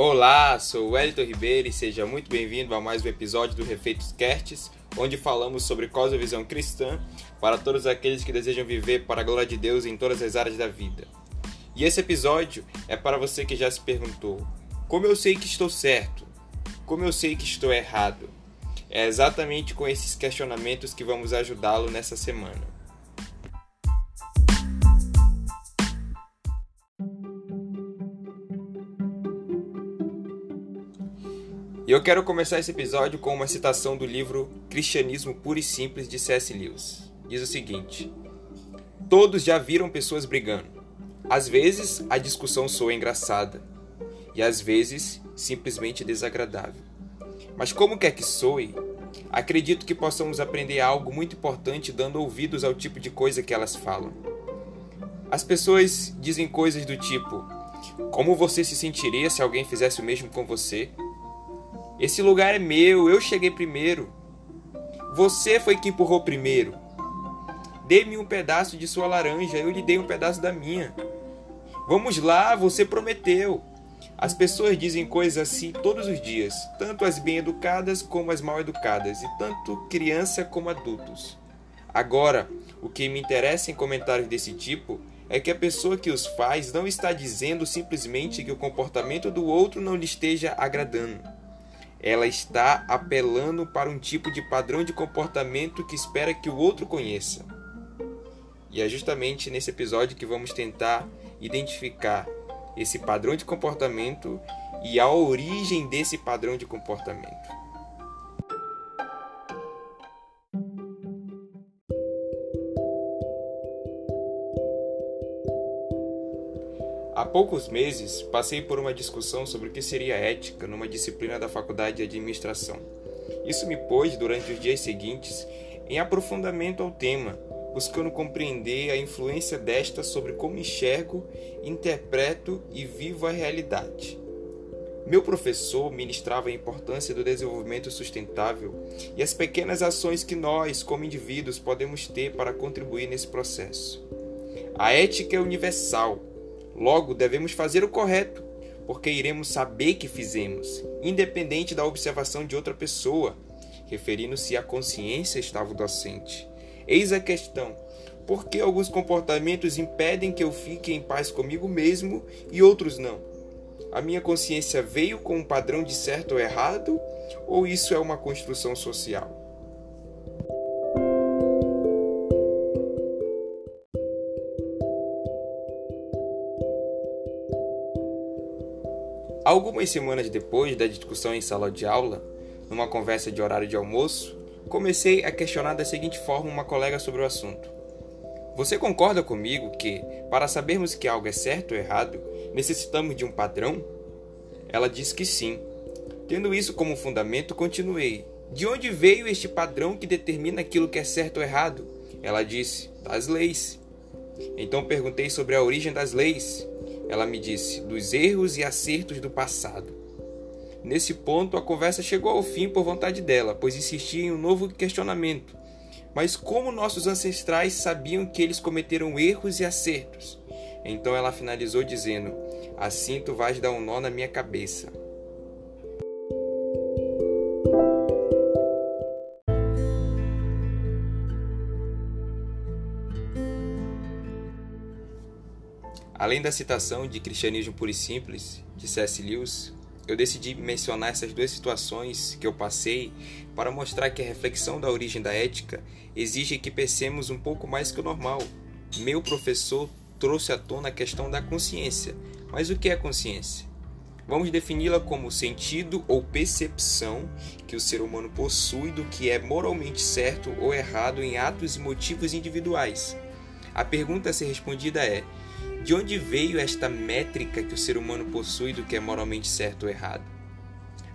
Olá, sou Wellington Ribeiro e seja muito bem-vindo a mais um episódio do Refeitos Casts, onde falamos sobre cosmovisão cristã para todos aqueles que desejam viver para a glória de Deus em todas as áreas da vida. E esse episódio é para você que já se perguntou: como eu sei que estou certo? Como eu sei que estou errado? É exatamente com esses questionamentos que vamos ajudá-lo nessa semana. E eu quero começar esse episódio com uma citação do livro Cristianismo Puro e Simples de C.S. Lewis. Diz o seguinte: Todos já viram pessoas brigando. Às vezes a discussão soa engraçada e às vezes simplesmente desagradável. Mas como quer que soe, acredito que possamos aprender algo muito importante dando ouvidos ao tipo de coisa que elas falam. As pessoas dizem coisas do tipo: Como você se sentiria se alguém fizesse o mesmo com você? Esse lugar é meu, eu cheguei primeiro. Você foi que empurrou primeiro. Dê-me um pedaço de sua laranja, eu lhe dei um pedaço da minha. Vamos lá, você prometeu. As pessoas dizem coisas assim todos os dias, tanto as bem-educadas como as mal-educadas, e tanto criança como adultos. Agora, o que me interessa em comentários desse tipo é que a pessoa que os faz não está dizendo simplesmente que o comportamento do outro não lhe esteja agradando ela está apelando para um tipo de padrão de comportamento que espera que o outro conheça. E é justamente nesse episódio que vamos tentar identificar esse padrão de comportamento e a origem desse padrão de comportamento. Poucos meses, passei por uma discussão sobre o que seria ética numa disciplina da Faculdade de Administração. Isso me pôs, durante os dias seguintes, em aprofundamento ao tema, buscando compreender a influência desta sobre como enxergo, interpreto e vivo a realidade. Meu professor ministrava a importância do desenvolvimento sustentável e as pequenas ações que nós, como indivíduos, podemos ter para contribuir nesse processo. A ética é universal Logo, devemos fazer o correto, porque iremos saber que fizemos, independente da observação de outra pessoa, referindo-se à consciência estava docente. Eis a questão: por que alguns comportamentos impedem que eu fique em paz comigo mesmo e outros não? A minha consciência veio com um padrão de certo ou errado, ou isso é uma construção social? Algumas semanas depois da discussão em sala de aula, numa conversa de horário de almoço, comecei a questionar da seguinte forma uma colega sobre o assunto. Você concorda comigo que, para sabermos que algo é certo ou errado, necessitamos de um padrão? Ela disse que sim. Tendo isso como fundamento, continuei. De onde veio este padrão que determina aquilo que é certo ou errado? Ela disse: das leis. Então perguntei sobre a origem das leis. Ela me disse dos erros e acertos do passado. Nesse ponto, a conversa chegou ao fim por vontade dela, pois insistia em um novo questionamento. Mas como nossos ancestrais sabiam que eles cometeram erros e acertos? Então ela finalizou dizendo: Assim tu vais dar um nó na minha cabeça. Além da citação de Cristianismo Puro e Simples, de C.S. Lewis, eu decidi mencionar essas duas situações que eu passei para mostrar que a reflexão da origem da ética exige que pensemos um pouco mais que o normal. Meu professor trouxe à tona a questão da consciência. Mas o que é consciência? Vamos defini-la como sentido ou percepção que o ser humano possui do que é moralmente certo ou errado em atos e motivos individuais. A pergunta a ser respondida é: de onde veio esta métrica que o ser humano possui do que é moralmente certo ou errado?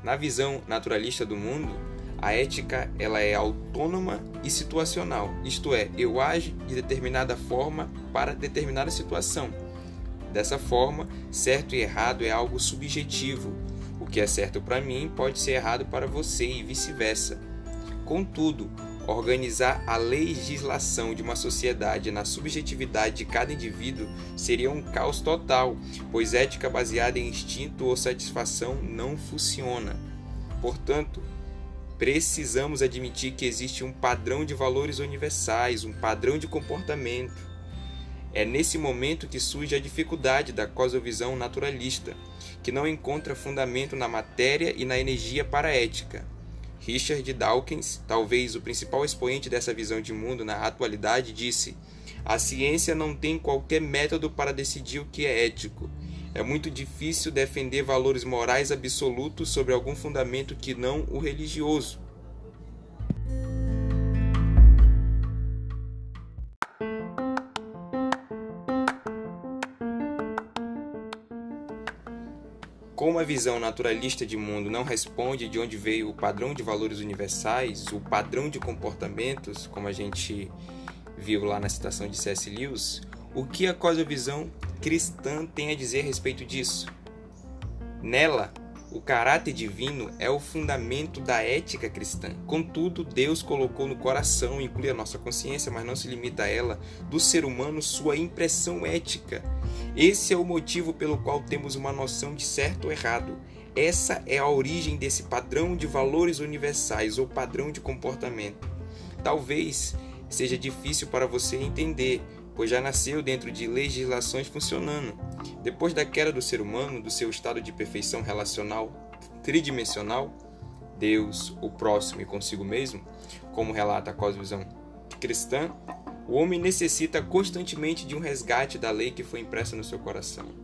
Na visão naturalista do mundo, a ética ela é autônoma e situacional, isto é, eu ajo de determinada forma para determinada situação. Dessa forma, certo e errado é algo subjetivo. O que é certo para mim pode ser errado para você e vice-versa. Contudo, Organizar a legislação de uma sociedade na subjetividade de cada indivíduo seria um caos total, pois ética baseada em instinto ou satisfação não funciona. Portanto, precisamos admitir que existe um padrão de valores universais, um padrão de comportamento. É nesse momento que surge a dificuldade da cosmovisão naturalista, que não encontra fundamento na matéria e na energia para a ética. Richard Dawkins, talvez o principal expoente dessa visão de mundo na atualidade, disse: A ciência não tem qualquer método para decidir o que é ético. É muito difícil defender valores morais absolutos sobre algum fundamento que não o religioso. Como a visão naturalista de mundo não responde de onde veio o padrão de valores universais, o padrão de comportamentos, como a gente viu lá na citação de C.S. Lewis, o que a cosmovisão cristã tem a dizer a respeito disso? Nela, o caráter divino é o fundamento da ética cristã. Contudo, Deus colocou no coração, inclui a nossa consciência, mas não se limita a ela, do ser humano sua impressão ética. Esse é o motivo pelo qual temos uma noção de certo ou errado. Essa é a origem desse padrão de valores universais ou padrão de comportamento. Talvez seja difícil para você entender, pois já nasceu dentro de legislações funcionando. Depois da queda do ser humano, do seu estado de perfeição relacional tridimensional, Deus, o próximo e consigo mesmo, como relata a cosmovisão cristã, o homem necessita constantemente de um resgate da lei que foi impressa no seu coração.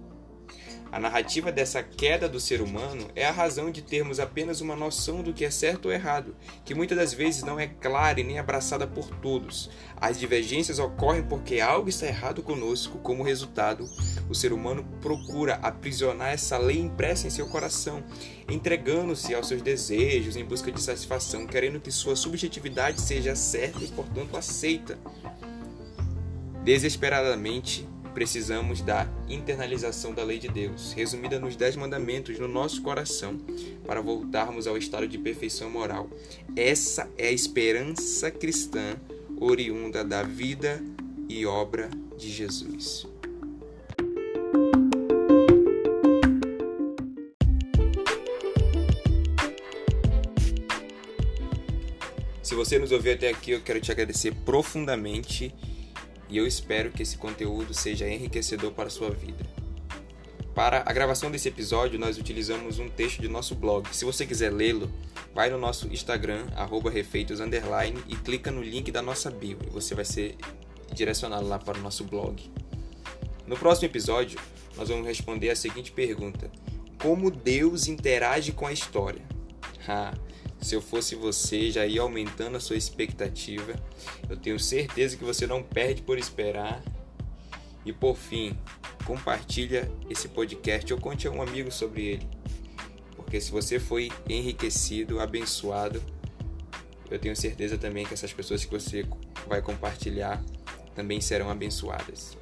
A narrativa dessa queda do ser humano é a razão de termos apenas uma noção do que é certo ou errado, que muitas das vezes não é clara e nem abraçada por todos. As divergências ocorrem porque algo está errado conosco, como resultado, o ser humano procura aprisionar essa lei impressa em seu coração, entregando-se aos seus desejos em busca de satisfação, querendo que sua subjetividade seja certa e, portanto, aceita. Desesperadamente, precisamos da internalização da lei de Deus, resumida nos Dez Mandamentos, no nosso coração, para voltarmos ao estado de perfeição moral. Essa é a esperança cristã oriunda da vida e obra de Jesus. Se você nos ouviu até aqui, eu quero te agradecer profundamente e eu espero que esse conteúdo seja enriquecedor para a sua vida. Para a gravação desse episódio, nós utilizamos um texto de nosso blog. Se você quiser lê-lo, vai no nosso Instagram, refeitos, e clica no link da nossa bio. Você vai ser direcionado lá para o nosso blog. No próximo episódio, nós vamos responder a seguinte pergunta: Como Deus interage com a história? Ah, se eu fosse você, já ia aumentando a sua expectativa. Eu tenho certeza que você não perde por esperar. E por fim, compartilha esse podcast ou conte a um amigo sobre ele. Porque se você foi enriquecido, abençoado, eu tenho certeza também que essas pessoas que você vai compartilhar também serão abençoadas.